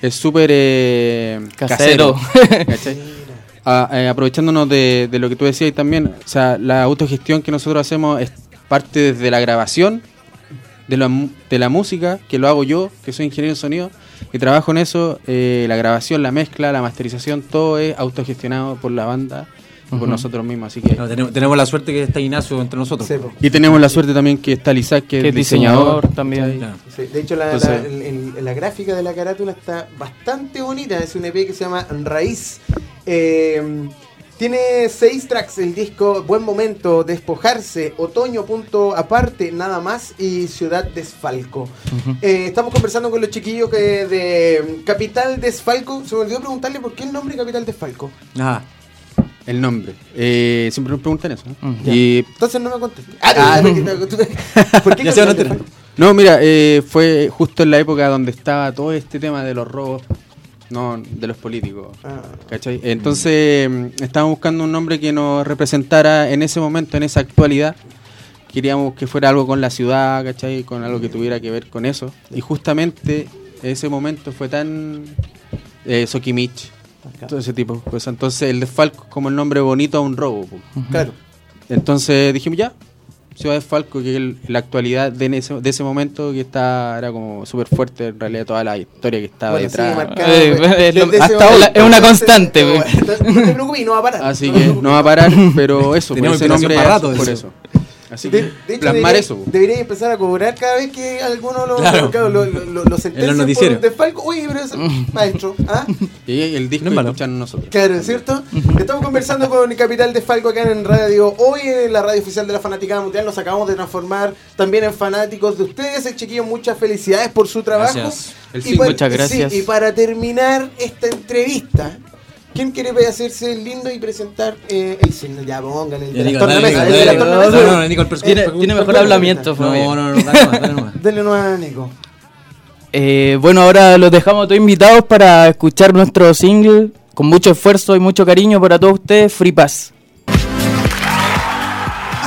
Es súper eh,
Casero.
casero. ¿cachai? Ah, eh, aprovechándonos de, de lo que tú decías también, o sea, la autogestión que nosotros hacemos es parte desde la grabación de la, mu- de la música, que lo hago yo, que soy ingeniero en sonido, y trabajo en eso, eh, la grabación, la mezcla, la masterización, todo es autogestionado por la banda y por nosotros mismos, así que...
No, tenemos, tenemos la suerte que está Ignacio entre nosotros.
Sí.
Y tenemos la suerte también que está Isaac, que,
Que
es
diseñador
diseñador.
también.
Claro.
Sí, de hecho, la, la-
Entonces-
el- el- la gráfica de la carátula está bastante bonita. Es un EP que se llama Raíz. Eh, tiene seis tracks el disco Buen Momento, Despojarse, Otoño, punto aparte, nada más y Ciudad Desfalco. Eh, estamos conversando con los chiquillos que de Capital Desfalco. Se me olvidó preguntarle por qué el nombre Capital Desfalco.
Ajá.
El nombre. Eh, siempre nos preguntan eso. ¿no? Y
Entonces no me contesté. Ah, ¿Por qué
Ya se van a
Capital
enterar.
Desfalco?
No, mira, eh, fue justo en la época donde estaba todo este tema de los robos, no, de los políticos.
Ah.
¿Cachai? Entonces, mm, estábamos buscando un nombre que nos representara en ese momento, en esa actualidad. Queríamos que fuera algo con la ciudad, ¿cachai? Con algo que tuviera que ver con eso. Y justamente ese momento fue tan eh, Sokimich, todo ese tipo de cosas. Entonces, el desfalco es como el nombre bonito a un robo.
Claro.
Entonces dijimos ya, Ciudad de Falco, que es la actualidad de ese, de ese momento que está, era como súper fuerte en realidad toda la historia que estaba
Bueno,
detrás.
marcado,
Eh,
pues,
es lo- hasta
momento.
ahora es una constante, pues.
entonces, No te preocupes, no va a parar.
Así
te
que no va a parar, pero eso, por
Tenemos
ese nombre
rato,
por eso. Así
De,
que
de hecho,
plasmar
debería,
eso. po.
debería empezar a cobrar cada vez que alguno lo,
Claro.
lo, lo, lo, lo
noticieros.
por desfalco. Oye, pero eso, maestro, ¿ah?
Y el disco
No es
escuchan nosotros.
Claro, ¿cierto? Estamos conversando con Capital Desfalco acá en Radio. Hoy en la radio oficial de la Fanaticada Mundial nos acabamos de transformar también en fanáticos de ustedes. El chiquillo, muchas felicidades por su trabajo.
Gracias.
El
Y para-
muchas gracias.
sí, y para terminar esta entrevista, ¿quién quiere hacerse lindo y presentar eh, el signo? Ya, póngale. El de las tornamesas, el de las
dale,
tornamesas.
No, no, no, Nico, el perso-
Tiene, tiene mejor hablamiento,
No, no, no, dale nomás, dale nomás.
Dale nomás a Nico.
Eh, bueno, ahora los dejamos todos invitados para escuchar nuestro single con mucho esfuerzo y mucho cariño para todos ustedes, Free Pass.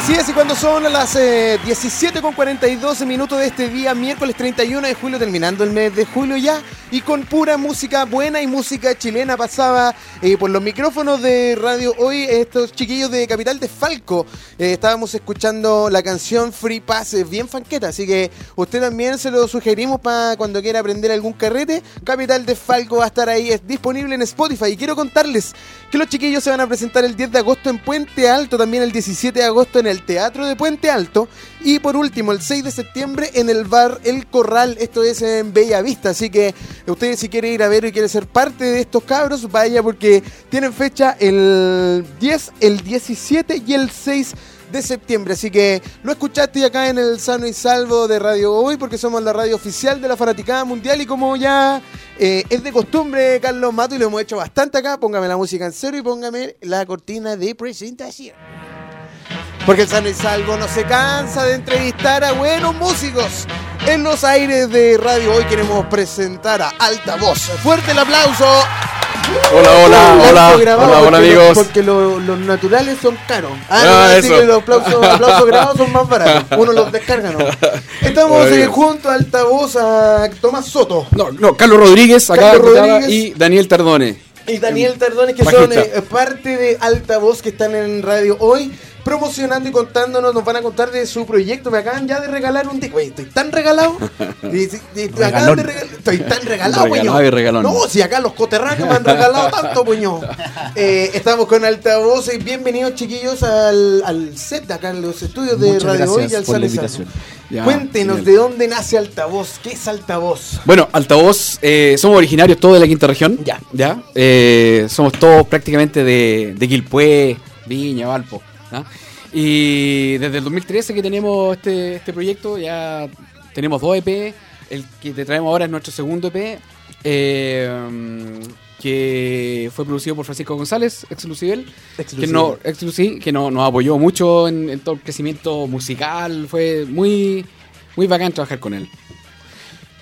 Así es, cuando son las eh, 17 con 42 minutos de este día, miércoles 31 de julio, terminando el mes de julio ya, y con pura música buena y música chilena pasaba eh, por los micrófonos de radio hoy estos chiquillos de Capital de Falco. Eh, estábamos escuchando la canción Free Pass, bien fanqueta, así que usted también se lo sugerimos para cuando quiera aprender algún carrete. Capital de Falco va a estar ahí, es disponible en Spotify. Y quiero contarles que los chiquillos se van a presentar el 10 de agosto en Puente Alto, también el 17 de agosto en el Teatro de Puente Alto y por último el 6 de septiembre en el bar El Corral, esto es en Bella Vista, así que ustedes si quieren ir a ver y quieren ser parte de estos cabros, vaya porque tienen fecha el 10, el 17 y el 6 de septiembre, así que lo escuchaste acá en el Sano y Salvo de Radio Hoy porque somos la radio oficial de la Fanaticada Mundial y como ya eh, es de costumbre Carlos Mato y lo hemos hecho bastante acá, póngame la música en cero y póngame la cortina de presentación. Porque el Sano y Salvo no se cansa de entrevistar a buenos músicos. En los aires de radio hoy queremos presentar a Alta Voz. Fuerte el aplauso.
Hola, hola, hola, hola, hola
lo-
amigos.
porque lo- los naturales son caros. Ah,
Ah,
no, así
eso.
que los aplausos, aplausos grabados son más baratos. Uno los descarga, ¿no? Estamos eh, junto a Altavoz a Tomás Soto
No, no, Carlos Rodríguez acá
Carlos Rodríguez.
y Daniel Tardone.
y Daniel Tardones, que
Bajista.
son eh, parte de Altavoz que están en radio hoy. Promocionando y contándonos, nos van a contar de su proyecto. Me acaban ya de regalar un disco. Estoy tan regalado. Y- y- y- me acaban de regal- Estoy tan regalado, puño. No, si acá los coterráneos me han regalado tanto, puño. Eh, estamos con Altavoz y bienvenidos, chiquillos, al, al set de acá en los estudios de
Muchas
Radio Hoy y al
por la
Sale
invitación.
Salvo.
Ya,
Cuéntenos de dónde nace Altavoz. ¿Qué es Altavoz?
Bueno, Altavoz, eh, somos originarios todos de la quinta región.
Ya.
Ya. Eh, somos todos prácticamente de, de Quilpué, Viña, Valpo. ¿Ah? Y desde el 2013 que tenemos este, este proyecto, ya tenemos dos EP. El que te traemos ahora es nuestro segundo EP. eh, que fue producido por Francisco González, ex Lucibel, que, no, que no- nos apoyó mucho en, en todo el crecimiento musical. Fue muy, muy bacán trabajar con él.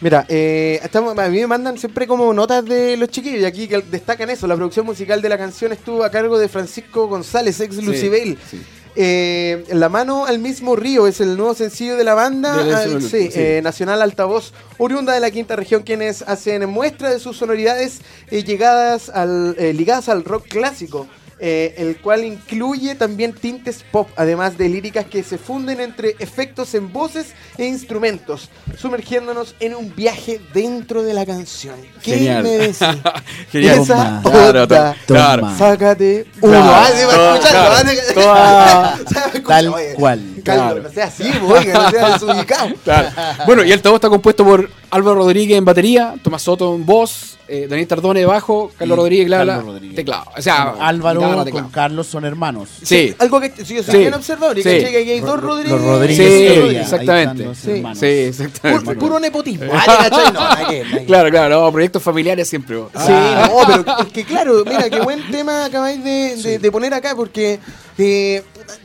Mira, eh, estamos, a mí me mandan siempre como notas de los chiquillos y aquí que destacan eso. La producción musical de la canción estuvo a cargo de Francisco González, ex Lucibel.
Sí.
Eh, La mano al mismo río es el nuevo sencillo de la banda
De la-
al-
sí,
eh, Nacional Altavoz, oriunda de la quinta región, quienes hacen muestra de sus sonoridades llegadas al, eh, ligadas al rock clásico. Eh, el cual incluye también tintes pop, además de líricas que se funden entre efectos en voces e instrumentos, sumergiéndonos en un viaje dentro de la canción. ¿Qué
Genial.
me decís?
Genial.
Esa
Claro,
onda.
to- claro.
Sácate uno.
Claro.
Ah,
Toda- Toda-
Se va a escuchar,
Tal
oye,
cual.
Claro.
no sea así, oiga, no sea desubicado.
Claro. Bueno, y el altavoz está compuesto por Álvaro Rodríguez en batería, Tomás Soto en voz, eh, Daniel Tardone bajo, Carlos
Y
Rodríguez claro,
Carlos Rodríguez.
teclado. O sea,
Álvaro
guitarra,
con
teclado.
Carlos son hermanos.
Sí,
Algo que sí, yo soy
Sí.
bien observador y que hay dos
Ro-
Rodríguez.
Los Rodríguez.
Sí, exactamente.
Sí,
exactamente.
Puro, puro nepotismo. Ah.
Claro, claro, no, proyectos familiares siempre. vos.
Sí, no, pero es que claro, mira, qué buen tema acabáis de, de- de poner acá, porque eh,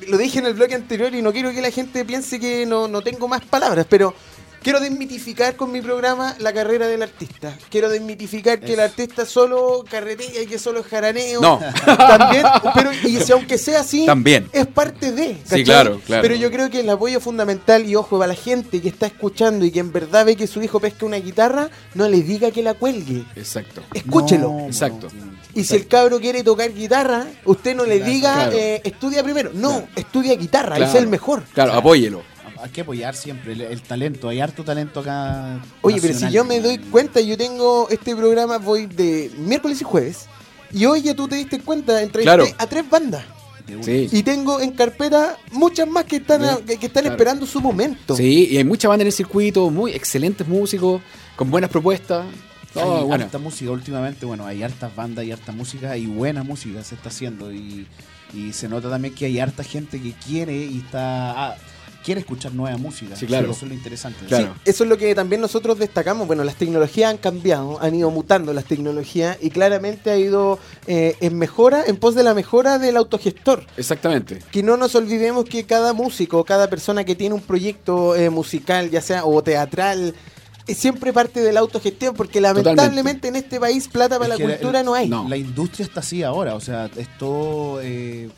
lo dije en el bloque anterior y no quiero que la gente piense que no, no tengo más palabras, pero quiero desmitificar con mi programa la carrera del artista. Quiero desmitificar que el artista solo carretea y que solo es jaraneo.
No.
También, pero y si aunque sea así,
También.
es parte de. ¿cachai?
claro, claro.
Pero yo creo que el apoyo fundamental y ojo para la gente que está escuchando y que en verdad ve que su hijo pesca una guitarra, no le diga que la cuelgue.
Exacto.
Escúchelo.
No,
Exacto.
Y si el cabro quiere tocar guitarra, usted no le diga,
Claro.
eh, estudia primero. No, estudia guitarra,
Claro.
es el mejor.
Claro, apóyelo.
Hay que apoyar siempre el, el talento. Hay harto talento acá.
Oye, pero si yo me doy cuenta, yo tengo este programa, voy de miércoles y jueves. Y hoy ya tú te diste cuenta, entrevisté
Claro.
a tres bandas.
Sí.
Y tengo en carpeta muchas más que están, a- que, que están
Claro.
esperando su momento.
Sí, y hay mucha banda en el circuito, muy excelentes músicos, con buenas propuestas. Todo
hay
bueno.
harta música últimamente, bueno, hay hartas bandas y harta música y buena música se está haciendo y, y se nota también que hay harta gente que quiere y está ah, quiere escuchar nueva música.
Sí, claro.
Eso es lo interesante.
Claro.
Sí, eso es lo que también nosotros destacamos. Bueno, las tecnologías han cambiado, han ido mutando las tecnologías y claramente ha ido eh, en mejora, en pos de la mejora del autogestor.
Exactamente.
Que no nos olvidemos que cada músico, cada persona que tiene un proyecto eh, musical, ya sea o teatral, es siempre parte de la autogestión, porque lamentablemente en este país plata para
Es
la cultura no hay.
no.
La industria está así ahora, o sea, es todo, eh,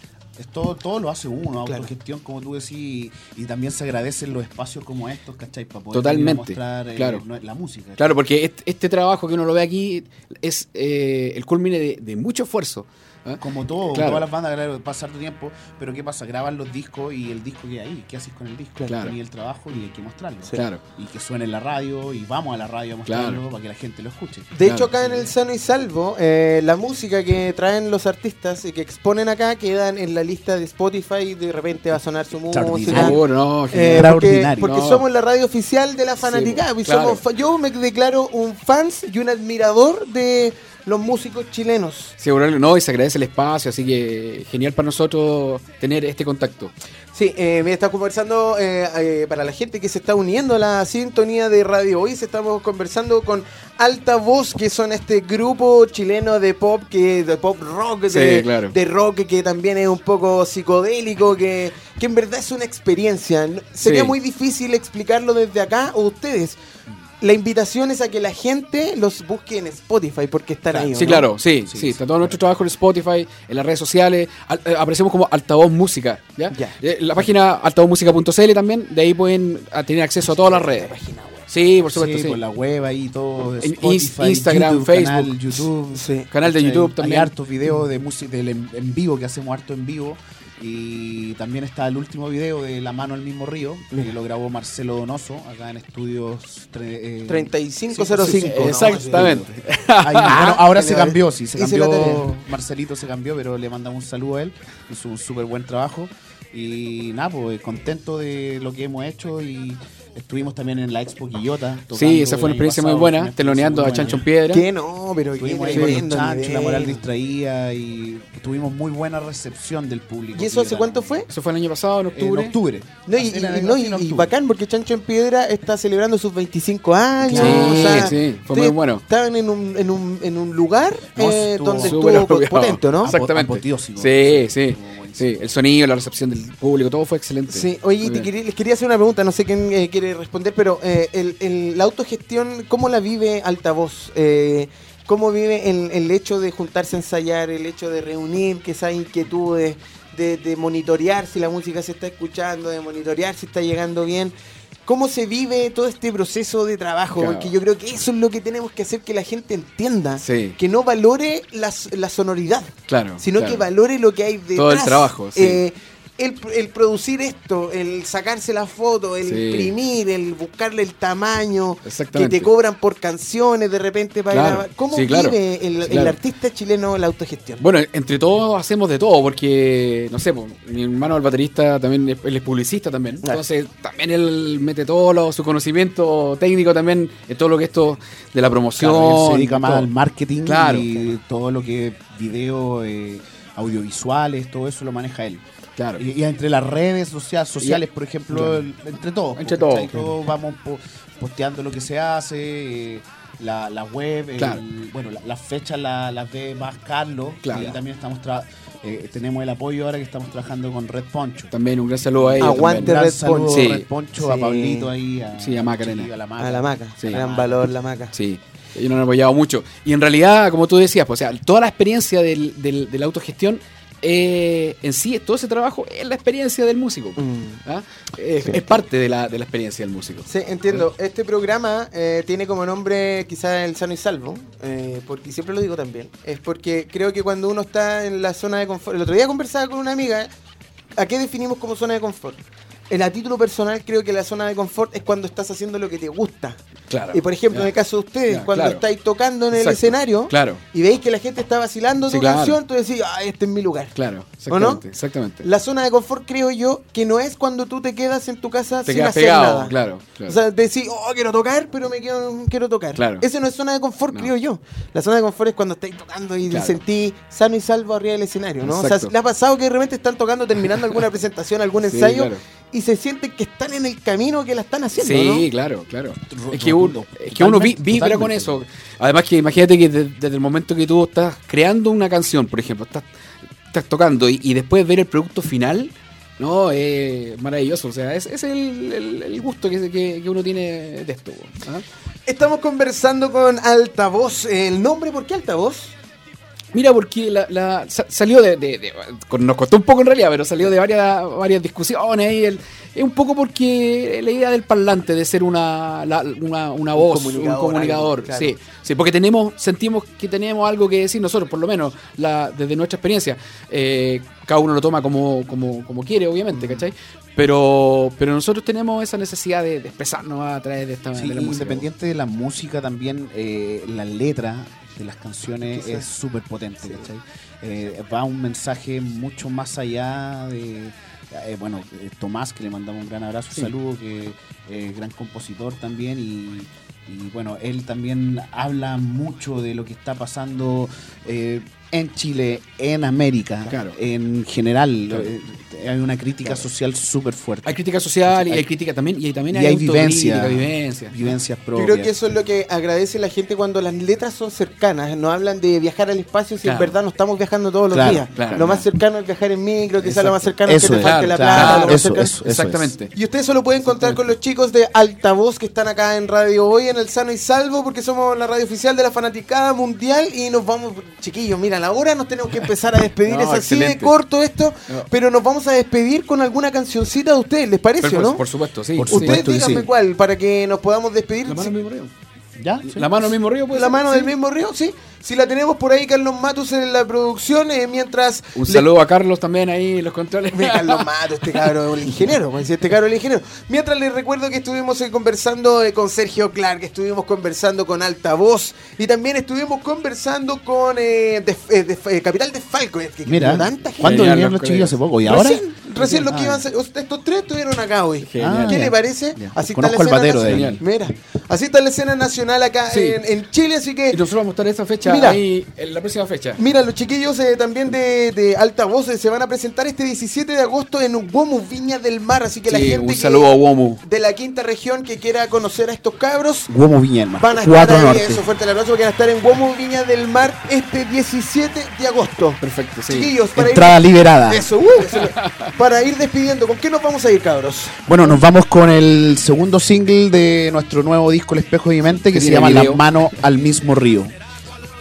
Es todo, todo lo hace uno,
Claro.
autogestión, como tú decís, y, y también se agradecen los espacios como estos, ¿cachai? Para poder
Totalmente,
mostrar eh,
claro.
la música.
Claro, porque este, este trabajo que uno lo ve aquí es eh, el culmine de, de mucho esfuerzo. ¿Ah?
Como todo,
Claro.
todas las bandas, claro, pasa harto tiempo, pero ¿qué pasa? Graban los discos y el disco queda ahí. ¿Qué haces con el disco?
Claro.
Y el trabajo y hay que mostrarlo.
Claro.
Y que suene en la radio y vamos a la radio a mostrarlo
Claro.
para que la gente lo escuche.
De hecho, acá en el Sano y Salvo, eh, la música que traen los artistas y que exponen acá quedan en la lista de Spotify. De repente va a sonar su música.
Extraordinario.
Oh, no,
Eh, porque porque
No.
somos la radio oficial de la fanaticada. y yo me declaro un fans y un admirador de los músicos chilenos.
Bueno, no, y se agradece el espacio, así que genial para nosotros tener este contacto.
Sí, eh, me está conversando eh, eh, para la gente que se está uniendo a la sintonía de Radio Hoy. Estamos conversando con Alta Voz, que son este grupo chileno de pop, que de pop rock,
Sí,
de,
claro.
de rock que también es un poco psicodélico, que, que en verdad es una experiencia. Sería
Sí.
muy difícil explicarlo desde acá o ustedes. La invitación es a que la gente los busque en Spotify porque están ahí. ¿o
Sí,
no?
claro, sí, sí, está todo nuestro trabajo en Spotify, en las redes sociales, al- eh, aparecemos como Altavoz Música, ¿ya?
Ya.
Eh, La página altavozmusica.cl también, de ahí pueden ah, tener acceso a todas las redes. Sí, por supuesto,
sí,
sí.
por la web ahí todo. Spotify,
Instagram,
YouTube,
Facebook.
Canal, YouTube.
Sí.
Canal de. YouTube también.
Hay hartos videos de música del en, en vivo que hacemos harto en vivo. Y también está el último video de La mano al mismo río, que lo grabó Marcelo Donoso acá en estudios tre- eh,
3505.
sí, sí, sí,
¿no?
Exactamente.
Ahí, bueno, ahora se cambió, sí, se cambió. Marcelito se cambió, pero le mandamos un saludo a él. Hizo un súper buen trabajo. Y nada, pues contento de lo que hemos hecho. Y estuvimos también en la Expo Quillota.
Sí, esa fue una experiencia muy
pasado,
buena,
experiencia
teloneando
muy
a Chancho en. Piedra.
Que no, pero
Estuvimos ahí con los
tremendo
chanchos, la moral distraída y tuvimos muy buena recepción del público.
¿Y eso hace cuánto fue?
Eso fue el año pasado, en
En
octubre.
octubre.
No, y, no, y-
octubre.
y bacán porque Chancho en Piedra está celebrando sus 25 años.
Sí,
o sea,
sí, fue muy bueno.
Estaban en un, en un, en un lugar
No,
eh,
estuvo
donde estuvo potente, ¿no?
Exactamente. Sí, sí. Sí, el sonido, la recepción del público, todo fue excelente.
Sí, oye, te quería- les quería hacer una pregunta, no sé quién eh, quiere responder, pero eh, el, el- la autogestión, ¿cómo la vive Altavoz? Eh, ¿Cómo vive el, el hecho de juntarse a ensayar, el hecho de reunir, que esas inquietudes, de, de monitorear si la música se está escuchando, de monitorear si está llegando bien? ¿Cómo se vive todo este proceso de trabajo?
Claro.
Porque yo creo que eso es lo que tenemos que hacer que la gente entienda.
Sí.
Que no valore la, la sonoridad,
Claro.
sino
claro.
que valore lo que hay detrás.
Todo el trabajo, sí.
Eh, el, el producir esto, el sacarse la foto, el
Sí.
imprimir, el buscarle el tamaño, que te cobran por canciones de repente para
Claro,
grabar. ¿Cómo
sí, claro,
vive el,
sí,
el artista chileno la autogestión?
Bueno, entre todos hacemos de todo, porque, no sé, mi hermano el baterista también, es- él es publicista también.
Claro.
Entonces, también él mete todo lo- su conocimiento técnico también en todo lo que esto de la promoción.
Claro, él se dedica más
todo.
al marketing
Claro.
y todo lo que es video, eh, audiovisuales, todo eso lo maneja él.
Claro.
Y, y entre las redes sociales, sociales por ejemplo,
Claro.
el- entre todos.
Entre todos,
¿cachai?
claro.
Todos vamos po- posteando lo que se hace, eh, la, la web, el-
Claro.
bueno, la- las fechas la- las ve más Carlos.
Claro.
Y también estamos tra- eh, tenemos el apoyo ahora que estamos trabajando con Red Poncho.
También un gran saludo a ellos.
Aguante,
Un
también.
gran
Red
saludo
Poncho.
Sí.
Red Poncho, a. Pablito ahí, a,
Sí, a Macarena.
A la Maca.
a la maca,
Sí.
gran valor la maca.
Sí, ellos nos han apoyado mucho. Y en realidad, como tú decías, pues, o sea, toda la experiencia del, del- de la autogestión, eh, en sí, todo ese trabajo es la experiencia del músico.
Mm.
¿ah? Es, es parte de la, de la experiencia del músico.
Sí, entiendo. Este programa eh, tiene como nombre quizás el sano y salvo, eh, porque siempre lo digo también. Es porque creo que cuando uno está en la zona de confort, el otro día conversaba con una amiga, ¿a qué definimos como zona de confort? En a título personal creo que la zona de confort es cuando estás haciendo lo que te gusta.
Claro.
Y por ejemplo,
Ya.
en el caso de ustedes,
Ya,
cuando
claro.
estáis tocando en el
Exacto.
escenario
Claro,
y veis que la gente está vacilando
Sí,
tu
claro.
canción, tú decís, ah, este es mi lugar.
claro.
¿O no?
Exactamente. exactamente.
La zona de confort creo yo que no es cuando tú te quedas en tu casa
Te
sin hacer
pegado,
nada.
claro. claro.
O sea, decir, oh, quiero tocar, pero me quiero, quiero tocar.
Claro.
Ese no es zona de confort,
No.
creo yo. La zona de confort es cuando estáis tocando y te sentís sano y salvo arriba del escenario, ¿no? O sea. ¿le ha pasado que de repente están tocando, terminando alguna presentación, algún
Sí,
ensayo,
claro.
Y se sienten que están en el camino que la están haciendo,
Sí,
¿no?
claro, claro.
Ro-
Es que uno, es que uno vi- vibra con eso. Además que imagínate que de- desde el momento que tú estás creando una canción, por ejemplo, estás, estás tocando y, y después ver el producto final, no, es maravilloso. O sea, es, es el, el- el gusto que, que- que uno tiene de esto. ¿ah?
Estamos conversando con Altavoz. ¿El nombre por qué Altavoz?
Mira, porque la, la- sa- salió de, de- Nos costó un poco en realidad, pero salió de varias, varias discusiones. Y el- es un poco porque la idea del parlante, de ser una, la- una, una voz, un
comunicador,
comunicador.
algo, claro.
sí, sí, porque tenemos, sentimos que tenemos algo que decir nosotros, por lo menos la, desde nuestra experiencia. Eh, cada uno lo toma como, como, como quiere, obviamente, ¿cachai? Pero, pero nosotros tenemos esa necesidad de, de expresarnos a través de esta
Sí,
de la música.
independiente de la música, también eh, la letra de las canciones es súper potente, ¿cachai? Eh, va un mensaje mucho más allá de. eh, bueno, eh, Tomás, que le mandamos un gran abrazo,
Sí.
saludo, que es gran compositor también y, y, bueno, él también habla mucho de lo que está pasando eh, en Chile, en América,
Claro.
en general.
Claro.
eh, hay una crítica social súper fuerte.
Hay crítica social y hay crítica también, y también
y
hay,
hay vivencia,
vivencia.
vivencias
Yo
propias.
creo que eso es lo que agradece la gente cuando las letras son cercanas. No hablan de viajar al espacio si en verdad no estamos viajando todos los
Claro,
días.
claro,
lo más
claro.
cercano es viajar en micro, quizás lo más cercano es que te falte la plata. cercano-
eso
Exactamente.
Y ustedes solo pueden contar con los chicos de Altavoz que están acá en Radio Hoy, en el Sano y Salvo, porque somos la radio oficial de la Fanaticada Mundial y nos vamos, chiquillos, mira, la hora nos tenemos que empezar a despedir,
No,
es así de corto esto,
No.
pero nos vamos a despedir con alguna cancioncita de ustedes, ¿les parece o no?
por supuesto, sí.
Por.
Ustedes
supuesto
díganme
sí.
cuál, para que nos podamos despedir.
La mano
Sí.
¿Ya?
La mano del mismo río, pues.
La mano del mismo río, sí. Si la tenemos por ahí, Carlos Matus en la producción, eh, mientras...
Un
le-
saludo a Carlos también ahí en los controles.
Mira, Carlos Mato, este cabro es el ingeniero, pues, este cabro es el ingeniero. Mientras les recuerdo que estuvimos eh, conversando eh, con Sergio Clark, estuvimos conversando con Altavoz y también estuvimos conversando con eh, de- eh, de- eh, Capital de Falco. eh, que
Mira,
tanta gente.
¿cuándo vinieron
los
los chiquillos hace poco? ¿Y ahora?
Recién, recién los que
Ah,
iban a ser- estos tres estuvieron acá hoy.
Genial.
¿Qué
Ah,
le parece?
Ya.
Así
Conozco
está la escena nacional. Mira, así está la escena nacional acá
Sí.
en, en Chile, así que
Y nosotros vamos a estar esa fecha
Mira.
ahí, en la próxima fecha.
Mira, los chiquillos eh, también de, de Altavoz eh, se van a presentar este 17 de agosto en Womu Viña del Mar, así que la
Sí,
gente
un
que-
saludo a Womu.
de la quinta región que quiera conocer a estos cabros
Huevo Viña del Mar.
van a estar ahí,
Norte.
eso fuerte el abrazo, porque van a estar en Womu Viña del Mar este 17 de agosto.
Perfecto, sí.
Chiquillos, para
Entrada
ir
liberada.
eso, uh, eso. para ir despidiendo, ¿con qué nos vamos a ir, cabros?
Bueno, nos vamos con el segundo single de nuestro nuevo disco El espejo de mi mente que
Que
se llama La
video.
mano al mismo río.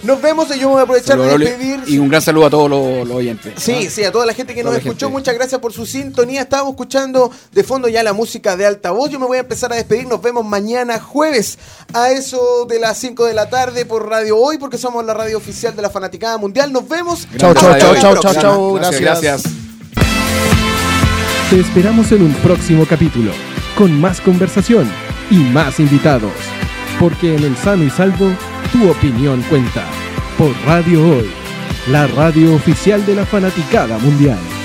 Nos vemos y yo me voy a aprovechar de despedir.
Y un gran saludo a todos los, los oyentes.
Sí, sí, a toda la gente que
Toda
nos
la
escuchó,
gente.
muchas gracias por su sintonía. Estábamos escuchando de fondo ya la música de altavoz. Yo me voy a empezar a despedir. Nos vemos mañana jueves a eso de las 5 de la tarde por Radio Hoy, porque somos la radio oficial de la Fanaticada Mundial. Nos vemos.
Chao, chao,
la
chao, chao, chao, chao. Gracias.
gracias.
Te esperamos en un próximo capítulo, con más conversación y más invitados. Porque en el sano y salvo, tu opinión cuenta. Por Radio Hoy, la radio oficial de la fanaticada mundial.